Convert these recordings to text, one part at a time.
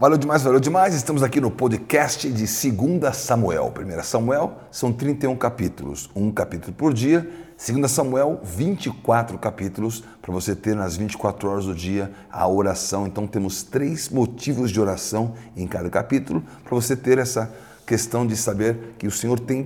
Valeu demais, valeu demais. Estamos aqui no podcast de 2 Samuel. 1 Samuel são 31 capítulos, um capítulo por dia. 2 Samuel, 24 capítulos, para você ter nas 24 horas do dia a oração. Então temos três motivos de oração em cada capítulo, para você ter essa questão de saber que o Senhor tem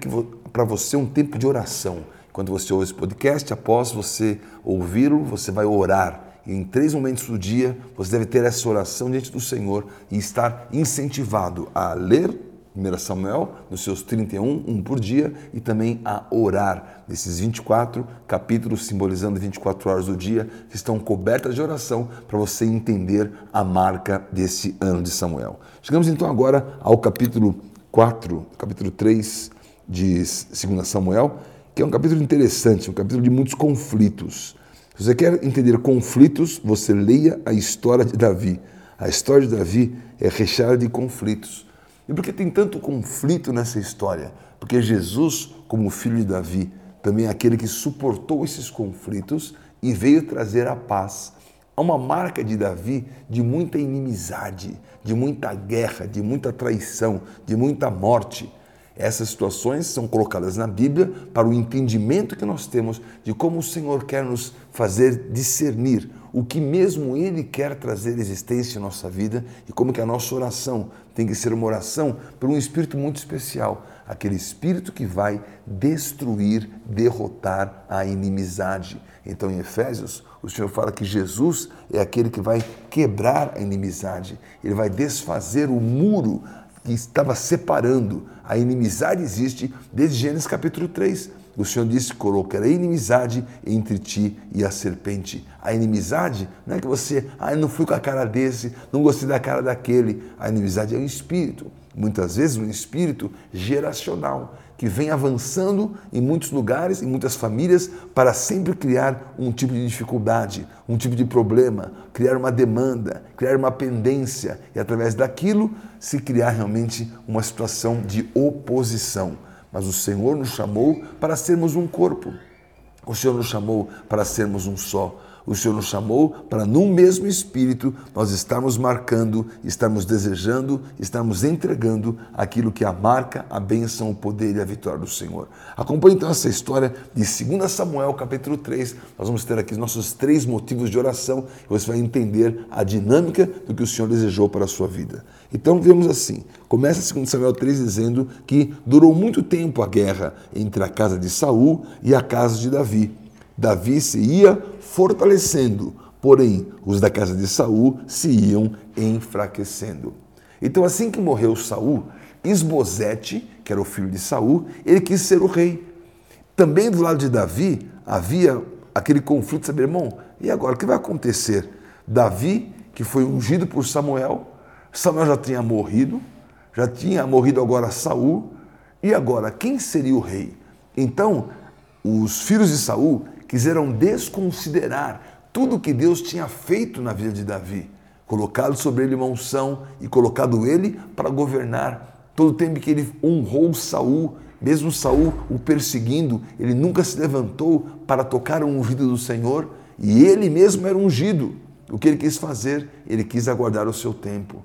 para você um tempo de oração. Quando você ouve esse podcast, após você ouvi-lo, você vai orar em três momentos do dia, você deve ter essa oração diante do Senhor e estar incentivado a ler 1 Samuel, nos seus 31, um por dia, e também a orar nesses 24 capítulos, simbolizando 24 horas do dia, que estão cobertas de oração, para você entender a marca desse ano de Samuel. Chegamos então agora ao capítulo 4, capítulo 3 de 2 Samuel, que é um capítulo interessante, um capítulo de muitos conflitos. Se você quer entender conflitos, você leia a história de Davi. A história de Davi é recheada de conflitos. E por que tem tanto conflito nessa história? Porque Jesus, como filho de Davi, também é aquele que suportou esses conflitos e veio trazer a paz. Há uma marca de Davi de muita inimizade, de muita guerra, de muita traição, de muita morte. Essas situações são colocadas na Bíblia para o entendimento que nós temos de como o Senhor quer nos fazer discernir o que mesmo Ele quer trazer existência em nossa vida e como que a nossa oração tem que ser uma oração por um espírito muito especial, aquele espírito que vai destruir, derrotar a inimizade. Então em Efésios, o Senhor fala que Jesus é aquele que vai quebrar a inimizade, ele vai desfazer o muro que estava separando. A inimizade existe desde Gênesis capítulo 3. O Senhor disse: colocarei inimizade entre ti e a serpente. A inimizade não é que você, ah, não fui com a cara desse, não gostei da cara daquele. A inimizade é um espírito, muitas vezes um espírito geracional que vem avançando em muitos lugares, em muitas famílias, para sempre criar um tipo de dificuldade, um tipo de problema, criar uma demanda, criar uma pendência e através daquilo se criar realmente uma situação de oposição. Mas o Senhor nos chamou para sermos um corpo. O Senhor nos chamou para sermos um só. O Senhor nos chamou para, num mesmo espírito, nós estarmos marcando, estarmos desejando, estarmos entregando aquilo que a marca, a bênção, o poder e a vitória do Senhor. Acompanhe então essa história de 2 Samuel, capítulo 3. Nós vamos ter aqui nossos três motivos de oração e você vai entender a dinâmica do que o Senhor desejou para a sua vida. Então, vemos assim: começa 2 Samuel 3 dizendo que durou muito tempo a guerra entre a casa de Saul e a casa de Davi. Davi se ia fortalecendo, porém os da casa de Saul se iam enfraquecendo. Então, assim que morreu Saul, Isbosete, que era o filho de Saul, ele quis ser o rei. Também do lado de Davi havia aquele conflito, sabe, irmão? E agora o que vai acontecer? Davi, que foi ungido por Samuel, Samuel já tinha morrido, já tinha morrido agora Saul, e agora quem seria o rei? Então, os filhos de Saul quiseram desconsiderar tudo que Deus tinha feito na vida de Davi, colocado sobre ele uma unção e colocado ele para governar. Todo o tempo que ele honrou Saul, mesmo Saul o perseguindo, ele nunca se levantou para tocar o ungido do Senhor, e ele mesmo era ungido. O que ele quis fazer? Ele quis aguardar o seu tempo.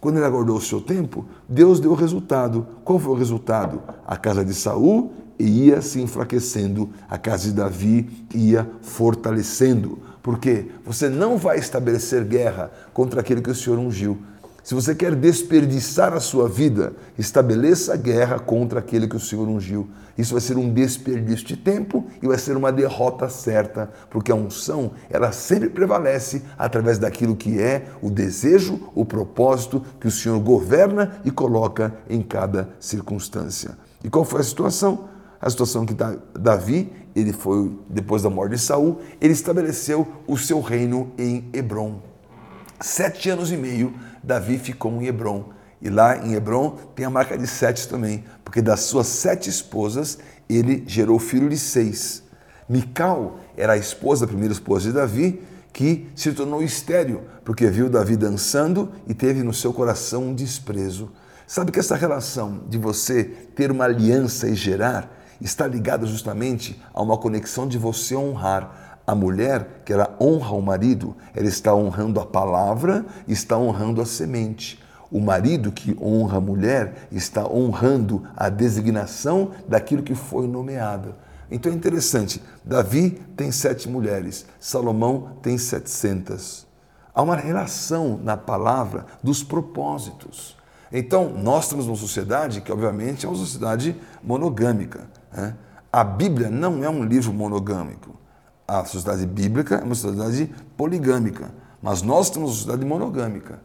Quando ele aguardou o seu tempo, Deus deu o resultado. Qual foi o resultado? A casa de Saul ia se enfraquecendo, a casa de Davi ia fortalecendo. Porque você não vai estabelecer guerra contra aquele que o Senhor ungiu. Se você quer desperdiçar a sua vida, estabeleça a guerra contra aquele que o Senhor ungiu. Isso vai ser um desperdício de tempo e vai ser uma derrota certa, porque a unção, ela sempre prevalece através daquilo que é o desejo, o propósito que o Senhor governa e coloca em cada circunstância. E qual foi a situação? A situação que Davi, ele foi depois da morte de Saul, ele estabeleceu o seu reino em Hebron. Sete anos e meio, Davi ficou em Hebron. E lá em Hebron tem a marca de sete também, porque das suas sete esposas, ele gerou filho de seis. Mical era a esposa, a primeira esposa de Davi, que se tornou estéreo, porque viu Davi dançando e teve no seu coração um desprezo. Sabe que essa relação de você ter uma aliança e gerar está ligada justamente a uma conexão de você honrar. A mulher, que ela honra o marido, ela está honrando a palavra, está honrando a semente. O marido que honra a mulher está honrando a designação daquilo que foi nomeado. Então é interessante, Davi tem sete mulheres, Salomão tem setecentas. Há uma relação na palavra dos propósitos. Então, nós temos uma sociedade que, obviamente, é uma sociedade monogâmica. Né? A Bíblia não é um livro monogâmico. A sociedade bíblica é uma sociedade poligâmica. Mas nós temos uma sociedade monogâmica.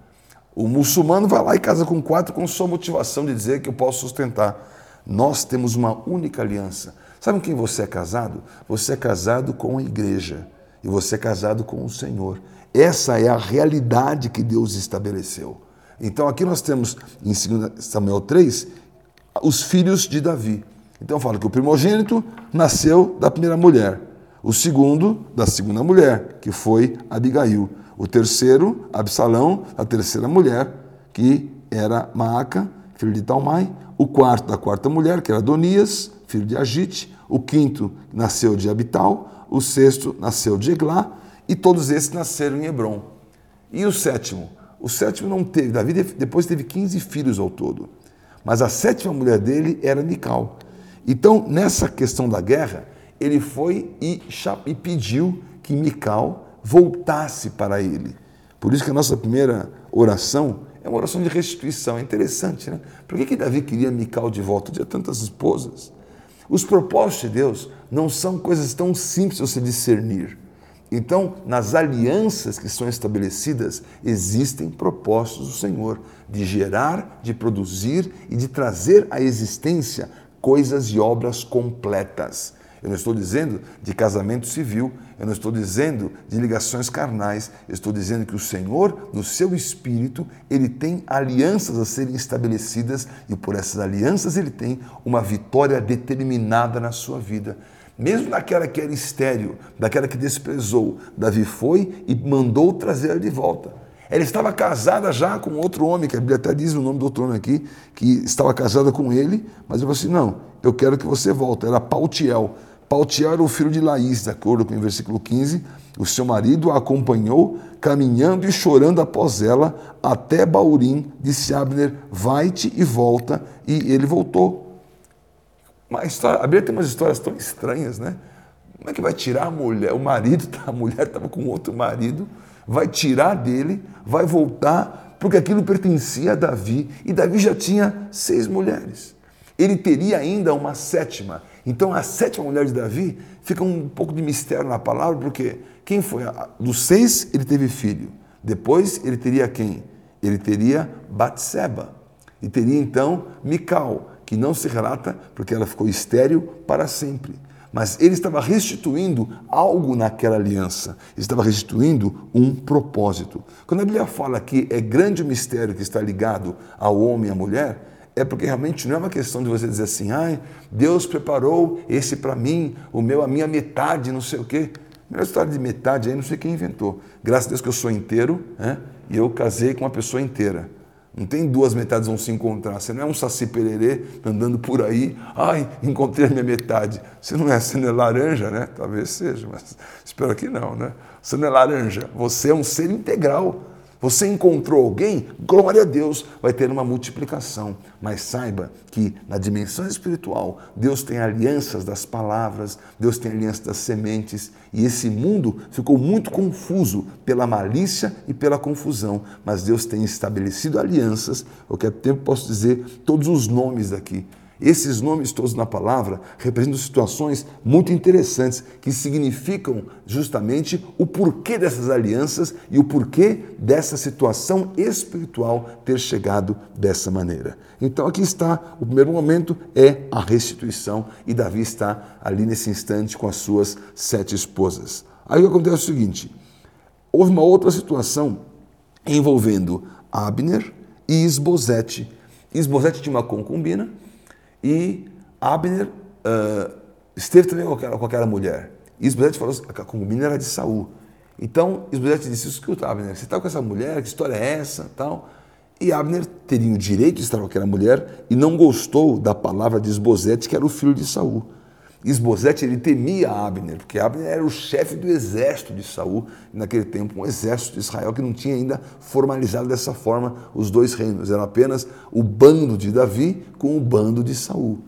O muçulmano vai lá e casa com quatro com sua motivação de dizer que eu posso sustentar. Nós temos uma única aliança. Sabe com quem você é casado? Você é casado com a igreja e você é casado com o Senhor. Essa é a realidade que Deus estabeleceu. Então aqui nós temos em 2 Samuel 3 os filhos de Davi. Então fala que o primogênito nasceu da primeira mulher, o segundo da segunda mulher, que foi Abigail. O terceiro, Absalão, a terceira mulher, que era Maaca, filho de Talmai. O quarto, da quarta mulher, que era Adonias, filho de Agite. O quinto nasceu de Abital. O sexto nasceu de Eglá. E todos esses nasceram em Hebron. E o sétimo? O sétimo não teve. Davi depois teve 15 filhos ao todo. Mas a sétima mulher dele era Mical. Então, nessa questão da guerra, ele foi e, e pediu que Mical voltasse para ele. Por isso que a nossa primeira oração é uma oração de restituição. É interessante, né? Por que, que Davi queria Mical de volta? Tinha tantas esposas. Os propósitos de Deus não são coisas tão simples de você discernir. Então, nas alianças que são estabelecidas, existem propósitos do Senhor de gerar, de produzir e de trazer à existência coisas e obras completas. Eu não estou dizendo de casamento civil, eu não estou dizendo de ligações carnais, eu estou dizendo que o Senhor, no seu espírito, ele tem alianças a serem estabelecidas e por essas alianças ele tem uma vitória determinada na sua vida. Mesmo daquela que era estéril, daquela que desprezou, Davi foi e mandou trazer ela de volta. Ela estava casada já com outro homem, que a Bíblia até diz o nome do outro homem aqui, que estava casada com ele, mas ele falou assim: não, eu quero que você volte. Era Pautiel. Pautiel era o filho de Laís, de acordo com o versículo 15. O seu marido a acompanhou, caminhando e chorando após ela, até Baurim. Disse Abner: Vai-te e volta. E ele voltou. Uma história, a Bíblia tem umas histórias tão estranhas, né? Como é que vai tirar a mulher? O marido, a mulher estava com outro marido, vai tirar dele, vai voltar, porque aquilo pertencia a Davi. E Davi já tinha seis mulheres. Ele teria ainda uma sétima. Então a sétima mulher de Davi fica um pouco de mistério na palavra, porque quem foi? Dos seis ele teve filho. Depois ele teria quem? Ele teria Batseba. E teria então Mical, que não se relata porque ela ficou estéril para sempre. Mas ele estava restituindo algo naquela aliança, ele estava restituindo um propósito. Quando a Bíblia fala que é grande mistério que está ligado ao homem e à mulher, é porque realmente não é uma questão de você dizer assim, ai, Deus preparou esse para mim, o meu, a minha metade, não sei o quê. Melhor história de metade aí, não sei quem inventou. Graças a Deus que eu sou inteiro, né? e eu casei com uma pessoa inteira. Não tem duas metades vão se encontrar. Você não é um saci pererê andando por aí, ai, encontrei a minha metade. Você não é, você não é laranja, né? Talvez seja, mas espero que não, né? Você não é laranja, você é um ser integral. Você encontrou alguém, glória a Deus, vai ter uma multiplicação. Mas saiba que na dimensão espiritual, Deus tem alianças das palavras, Deus tem alianças das sementes, e esse mundo ficou muito confuso pela malícia e pela confusão. Mas Deus tem estabelecido alianças, o que é tempo posso dizer todos os nomes aqui esses nomes todos na palavra representam situações muito interessantes que significam justamente o porquê dessas alianças e o porquê dessa situação espiritual ter chegado dessa maneira. Então aqui está, o primeiro momento é a restituição e Davi está ali nesse instante com as suas sete esposas. Aí acontece o seguinte: houve uma outra situação envolvendo Abner e Isbosete. Isbosete tinha uma concubina e Abner uh, esteve também com aquela, com aquela mulher. E Isbosete falou que a concubina era de Saul. Então Isbosete disse: Escuta, Abner, você está com essa mulher, que história é essa? Tal. E Abner teria o direito de estar com aquela mulher e não gostou da palavra de Isbosete, que era o filho de Saul. Isbosete ele temia Abner, porque Abner era o chefe do exército de Saul, naquele tempo um exército de Israel que não tinha ainda formalizado dessa forma os dois reinos, era apenas o bando de Davi com o bando de Saul.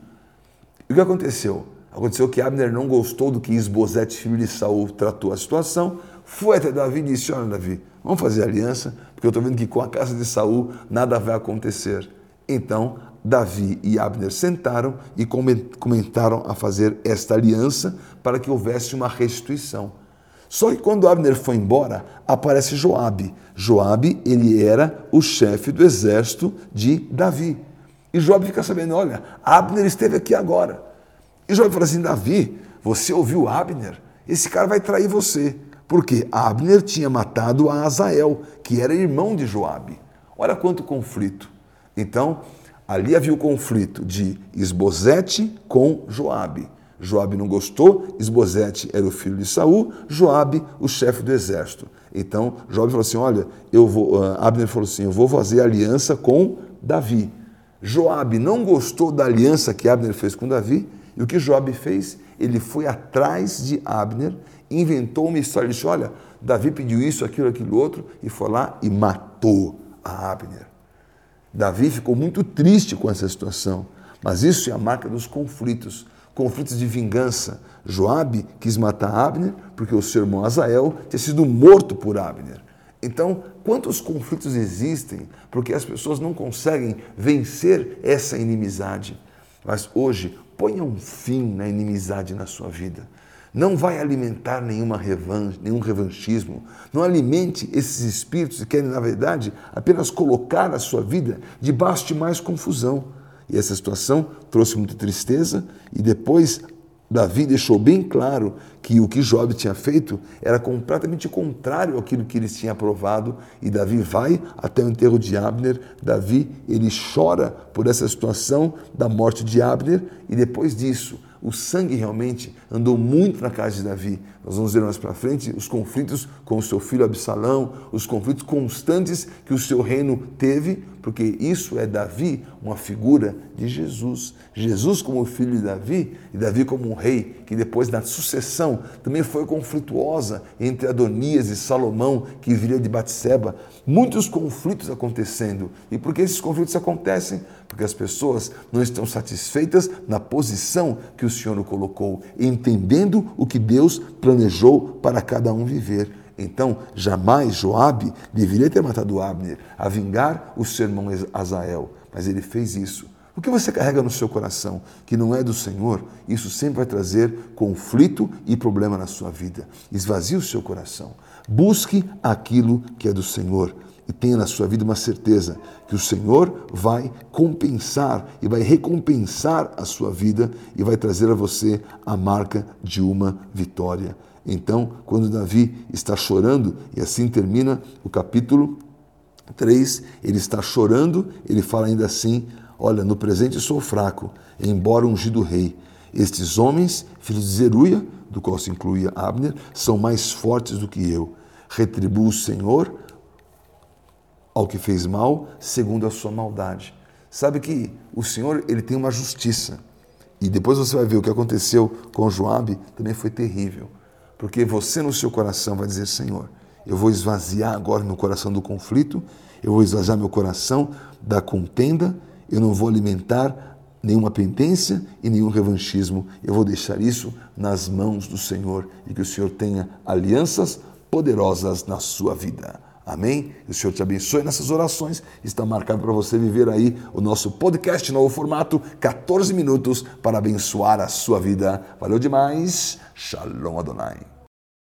E o que aconteceu? Aconteceu que Abner não gostou do que Isbosete, filho de Saul, tratou a situação, foi até Davi e disse: Olha, Davi, vamos fazer aliança, porque eu estou vendo que com a casa de Saul nada vai acontecer. Então Davi e Abner sentaram e comentaram a fazer esta aliança para que houvesse uma restituição. Só que quando Abner foi embora, aparece Joabe. Joabe, ele era o chefe do exército de Davi. E Joabe fica sabendo, olha, Abner esteve aqui agora. E Joabe fala assim, Davi, você ouviu Abner? Esse cara vai trair você. Porque Abner tinha matado a Azael, que era irmão de Joabe. Olha quanto conflito. Então, Ali havia o conflito de Esbozete com Joabe. Joabe não gostou, Esbozete era o filho de Saul, Joabe o chefe do exército. Então Joabe falou assim: Olha, eu vou. Uh, Abner falou assim: Eu vou fazer aliança com Davi. Joabe não gostou da aliança que Abner fez com Davi, e o que Joabe fez? Ele foi atrás de Abner, inventou uma história, ele disse: Olha, Davi pediu isso, aquilo, aquilo outro, e foi lá e matou a Abner. Davi ficou muito triste com essa situação, mas isso é a marca dos conflitos, conflitos de vingança. Joabe quis matar Abner porque o seu irmão Azael tinha sido morto por Abner. Então, quantos conflitos existem porque as pessoas não conseguem vencer essa inimizade? Mas hoje, ponha um fim na inimizade na sua vida. Não vai alimentar nenhuma revanche, nenhum revanchismo. Não alimente esses espíritos que querem, na verdade, apenas colocar a sua vida debaixo de mais confusão. E essa situação trouxe muita tristeza e depois Davi deixou bem claro que o que Job tinha feito era completamente contrário àquilo que eles tinham aprovado e Davi vai até o enterro de Abner. Davi, ele chora por essa situação da morte de Abner e depois disso, o sangue realmente andou muito na casa de Davi. Nós vamos ver mais para frente os conflitos com o seu filho Absalão, os conflitos constantes que o seu reino teve, porque isso é Davi, uma figura de Jesus. Jesus como filho de Davi e Davi como um rei, que depois da sucessão também foi conflituosa entre Adonias e Salomão, que viria de Batseba. Muitos conflitos acontecendo. E por que esses conflitos acontecem? Porque as pessoas não estão satisfeitas na posição que o Senhor o colocou, entendendo o que Deus planejou para cada um viver. Então, jamais Joabe deveria ter matado Abner a vingar o seu irmão Azael, mas ele fez isso. O que você carrega no seu coração que não é do Senhor, isso sempre vai trazer conflito e problema na sua vida. Esvazie o seu coração. Busque aquilo que é do Senhor e tenha na sua vida uma certeza que o Senhor vai compensar e vai recompensar a sua vida e vai trazer a você a marca de uma vitória. Então, quando Davi está chorando, e assim termina o capítulo 3, ele está chorando, ele fala ainda assim: Olha, no presente sou fraco, embora ungido rei. Estes homens, filhos de Zeruia, do qual se incluía Abner, são mais fortes do que eu. Retribua o Senhor ao que fez mal, segundo a sua maldade. Sabe que o Senhor ele tem uma justiça. E depois você vai ver o que aconteceu com Joabe, também foi terrível. Porque você no seu coração vai dizer, Senhor, eu vou esvaziar agora meu coração do conflito, eu vou esvaziar meu coração da contenda, eu não vou alimentar nenhuma pendência e nenhum revanchismo. Eu vou deixar isso nas mãos do Senhor e que o Senhor tenha alianças poderosas na sua vida. Amém? O Senhor te abençoe nessas orações. Está marcado para você viver aí o nosso podcast, novo formato, 14 minutos para abençoar a sua vida. Valeu demais. Shalom Adonai.